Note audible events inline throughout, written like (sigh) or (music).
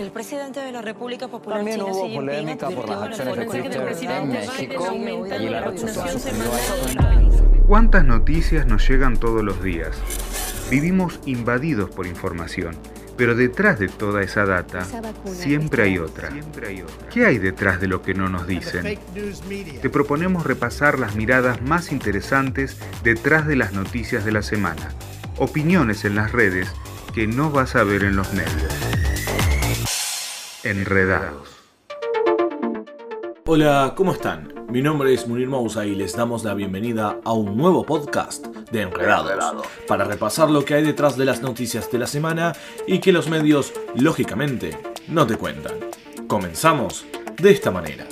El presidente de la República Popular También China, hubo Xi Jinping, polémica por las acciones de Twitter en México y la vacunación semanal. ¿Cuántas noticias nos llegan todos los días? Vivimos invadidos por información, pero detrás de toda esa data siempre hay otra. ¿Qué hay detrás de lo que no nos dicen? Te proponemos repasar las miradas más interesantes detrás de las noticias de la semana. Opiniones en las redes que no vas a ver en los medios. Enredados. Hola, ¿cómo están? Mi nombre es Munir Mousa y les damos la bienvenida a un nuevo podcast de Enredados, para repasar lo que hay detrás de las noticias de la semana y que los medios, lógicamente, no te cuentan. Comenzamos de esta manera.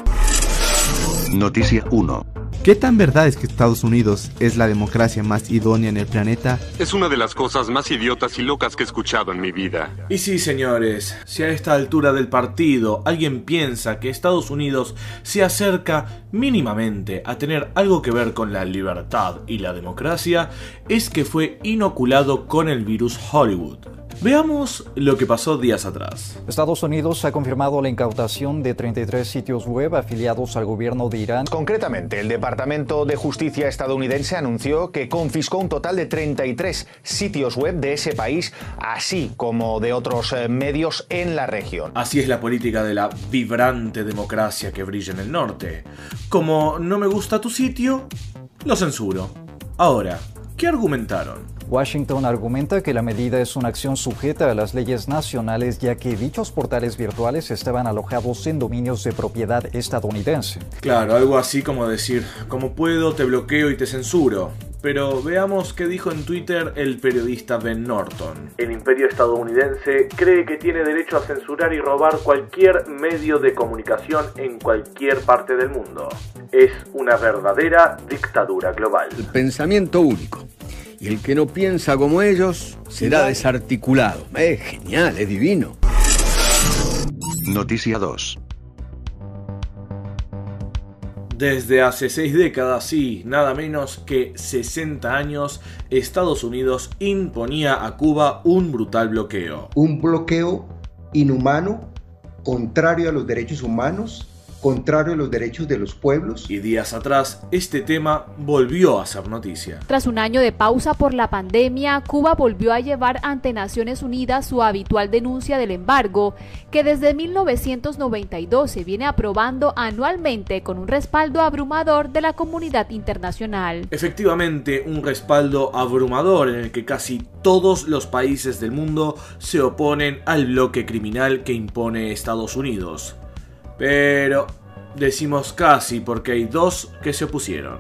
Noticia 1. ¿Qué tan verdad es que Estados Unidos es la democracia más idónea en el planeta? Es una de las cosas más idiotas y locas que he escuchado en mi vida. Y sí, señores, si a esta altura del partido alguien piensa que Estados Unidos se acerca mínimamente a tener algo que ver con la libertad y la democracia, es que fue inoculado con el virus Hollywood. Veamos lo que pasó días atrás. Estados Unidos ha confirmado la incautación de 33 sitios web afiliados al gobierno de Irán. Concretamente, el Departamento de Justicia estadounidense anunció que confiscó un total de 33 sitios web de ese país, así como de otros eh, medios en la región. Así es la política de la vibrante democracia que brilla en el norte. Como no me gusta tu sitio, lo censuro. Ahora, ¿qué argumentaron? Washington argumenta que la medida es una acción sujeta a las leyes nacionales ya que dichos portales virtuales estaban alojados en dominios de propiedad estadounidense. Claro, algo así como decir, como puedo, te bloqueo y te censuro. Pero veamos qué dijo en Twitter el periodista Ben Norton. El imperio estadounidense cree que tiene derecho a censurar y robar cualquier medio de comunicación en cualquier parte del mundo. Es una verdadera dictadura global. El pensamiento único. Y el que no piensa como ellos será desarticulado. Es genial, es divino. Noticia 2. Desde hace seis décadas y nada menos que 60 años, Estados Unidos imponía a Cuba un brutal bloqueo. Un bloqueo inhumano, contrario a los derechos humanos, contrario a los derechos de los pueblos. Y días atrás, este tema volvió a ser noticia. Tras un año de pausa por la pandemia, Cuba volvió a llevar ante Naciones Unidas su habitual denuncia del embargo, que desde 1992 se viene aprobando anualmente con un respaldo abrumador de la comunidad internacional. Efectivamente, un respaldo abrumador en el que casi todos los países del mundo se oponen al bloque criminal que impone Estados Unidos. Pero decimos casi porque hay dos que se opusieron.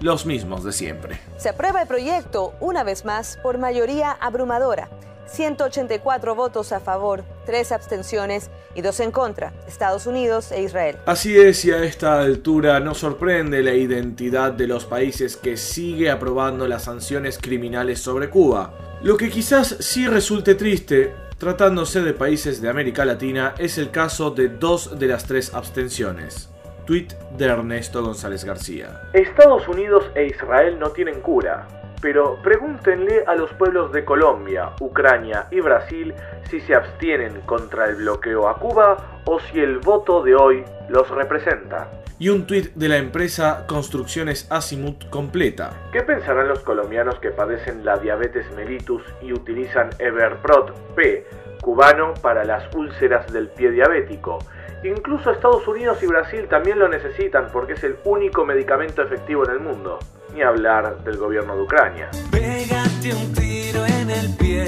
Los mismos de siempre. Se aprueba el proyecto una vez más por mayoría abrumadora. 184 votos a favor, 3 abstenciones y 2 en contra, Estados Unidos e Israel. Así es, y a esta altura no sorprende la identidad de los países que sigue aprobando las sanciones criminales sobre Cuba. Lo que quizás sí resulte triste Tratándose de países de América Latina, es el caso de dos de las tres abstenciones. Tweet de Ernesto González García. Estados Unidos e Israel no tienen cura, pero pregúntenle a los pueblos de Colombia, Ucrania y Brasil si se abstienen contra el bloqueo a Cuba o si el voto de hoy los representa y un tuit de la empresa Construcciones Azimuth completa. ¿Qué pensarán los colombianos que padecen la diabetes mellitus y utilizan Everprot P, cubano, para las úlceras del pie diabético? Incluso Estados Unidos y Brasil también lo necesitan porque es el único medicamento efectivo en el mundo. Ni hablar del gobierno de Ucrania. Pégate un tiro en el pie,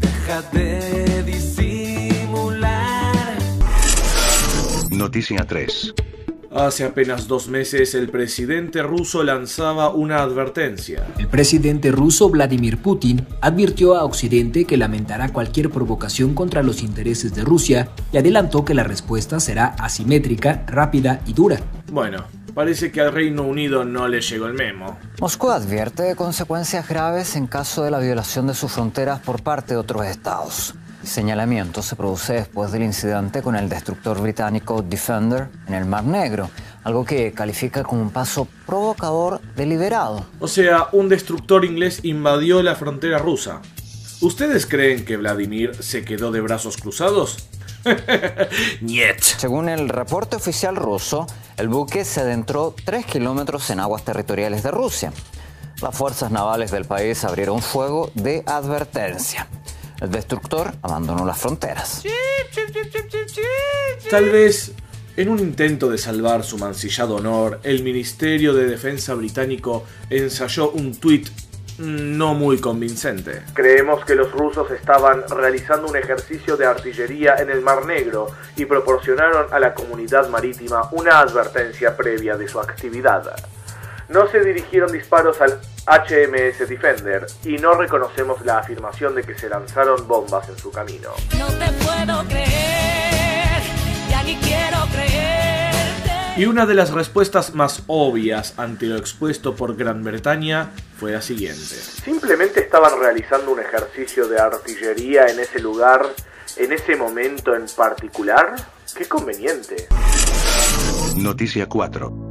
deja de disimular. Noticia 3. Hace apenas dos meses el presidente ruso lanzaba una advertencia. El presidente ruso Vladimir Putin advirtió a Occidente que lamentará cualquier provocación contra los intereses de Rusia y adelantó que la respuesta será asimétrica, rápida y dura. Bueno, parece que al Reino Unido no le llegó el memo. Moscú advierte de consecuencias graves en caso de la violación de sus fronteras por parte de otros estados. El señalamiento se produce después del incidente con el destructor británico Defender en el Mar Negro, algo que califica como un paso provocador deliberado. O sea, un destructor inglés invadió la frontera rusa. ¿Ustedes creen que Vladimir se quedó de brazos cruzados? (laughs) Niet. Según el reporte oficial ruso, el buque se adentró 3 kilómetros en aguas territoriales de Rusia. Las fuerzas navales del país abrieron fuego de advertencia. El destructor abandonó las fronteras. Tal vez en un intento de salvar su mancillado honor, el Ministerio de Defensa británico ensayó un tuit no muy convincente. Creemos que los rusos estaban realizando un ejercicio de artillería en el Mar Negro y proporcionaron a la comunidad marítima una advertencia previa de su actividad. No se dirigieron disparos al HMS Defender y no reconocemos la afirmación de que se lanzaron bombas en su camino. No te puedo creer, ya ni quiero Y una de las respuestas más obvias ante lo expuesto por Gran Bretaña fue la siguiente. Simplemente estaban realizando un ejercicio de artillería en ese lugar, en ese momento en particular. Qué conveniente. Noticia 4.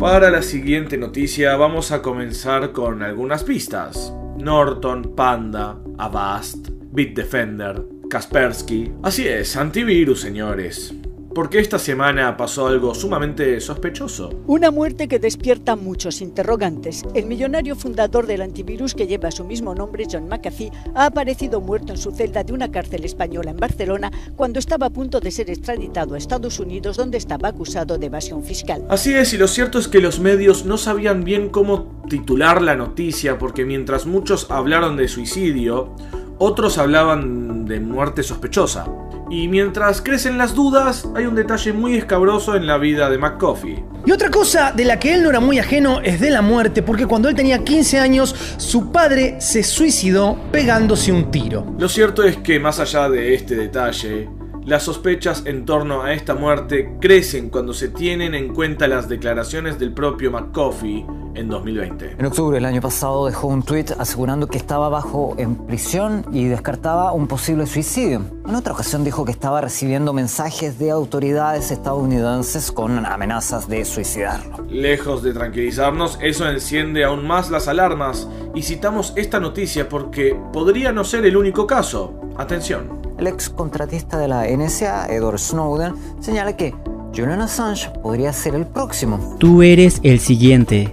Para la siguiente noticia vamos a comenzar con algunas pistas. Norton, Panda, Avast, Bitdefender, Kaspersky. Así es, antivirus, señores porque esta semana pasó algo sumamente sospechoso. Una muerte que despierta muchos interrogantes. El millonario fundador del antivirus que lleva su mismo nombre, John McAfee, ha aparecido muerto en su celda de una cárcel española en Barcelona cuando estaba a punto de ser extraditado a Estados Unidos donde estaba acusado de evasión fiscal. Así es, y lo cierto es que los medios no sabían bien cómo titular la noticia porque mientras muchos hablaron de suicidio, otros hablaban de muerte sospechosa. Y mientras crecen las dudas, hay un detalle muy escabroso en la vida de McCoffee. Y otra cosa de la que él no era muy ajeno es de la muerte, porque cuando él tenía 15 años, su padre se suicidó pegándose un tiro. Lo cierto es que más allá de este detalle, las sospechas en torno a esta muerte crecen cuando se tienen en cuenta las declaraciones del propio McCoffee en 2020. En octubre del año pasado dejó un tuit asegurando que estaba bajo en prisión y descartaba un posible suicidio. En otra ocasión dijo que estaba recibiendo mensajes de autoridades estadounidenses con amenazas de suicidarlo. Lejos de tranquilizarnos, eso enciende aún más las alarmas y citamos esta noticia porque podría no ser el único caso. Atención. El ex contratista de la NSA, Edward Snowden, señala que Julian Assange podría ser el próximo. Tú eres el siguiente.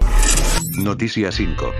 Noticia 5.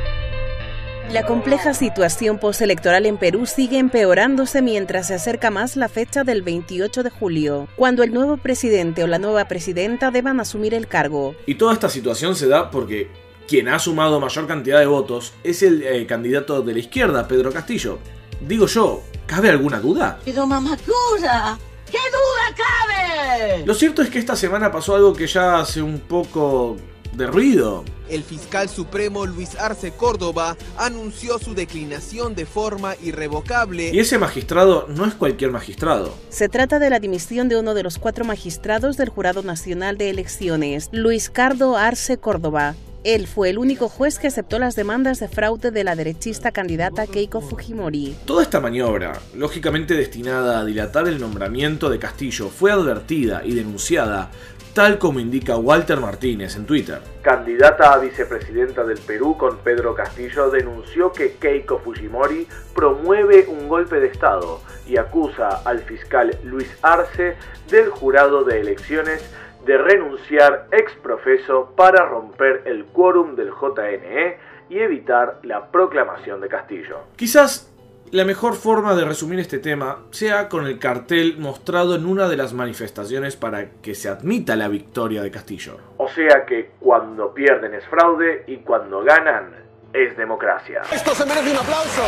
La compleja situación postelectoral en Perú sigue empeorándose mientras se acerca más la fecha del 28 de julio, cuando el nuevo presidente o la nueva presidenta deban asumir el cargo. Y toda esta situación se da porque quien ha sumado mayor cantidad de votos es el eh, candidato de la izquierda, Pedro Castillo. Digo yo, ¿cabe alguna duda? Pero mamadura, ¿qué duda cabe? Lo cierto es que esta semana pasó algo que ya hace un poco de ruido. El fiscal supremo Luis Arce Córdoba anunció su declinación de forma irrevocable. Y ese magistrado no es cualquier magistrado. Se trata de la dimisión de uno de los cuatro magistrados del Jurado Nacional de Elecciones, Luis Cardo Arce Córdoba. Él fue el único juez que aceptó las demandas de fraude de la derechista candidata Keiko Fujimori. Toda esta maniobra, lógicamente destinada a dilatar el nombramiento de Castillo, fue advertida y denunciada, tal como indica Walter Martínez en Twitter. Candidata a vicepresidenta del Perú con Pedro Castillo denunció que Keiko Fujimori promueve un golpe de Estado y acusa al fiscal Luis Arce del jurado de elecciones de renunciar ex profeso para romper el quórum del JNE y evitar la proclamación de Castillo. Quizás la mejor forma de resumir este tema sea con el cartel mostrado en una de las manifestaciones para que se admita la victoria de Castillo. O sea que cuando pierden es fraude y cuando ganan es democracia. Esto se merece un aplauso.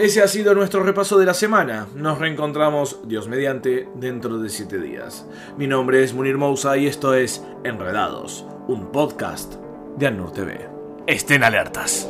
Ese ha sido nuestro repaso de la semana. Nos reencontramos, Dios mediante, dentro de 7 días. Mi nombre es Munir Mousa y esto es Enredados, un podcast de Annur TV. Estén alertas.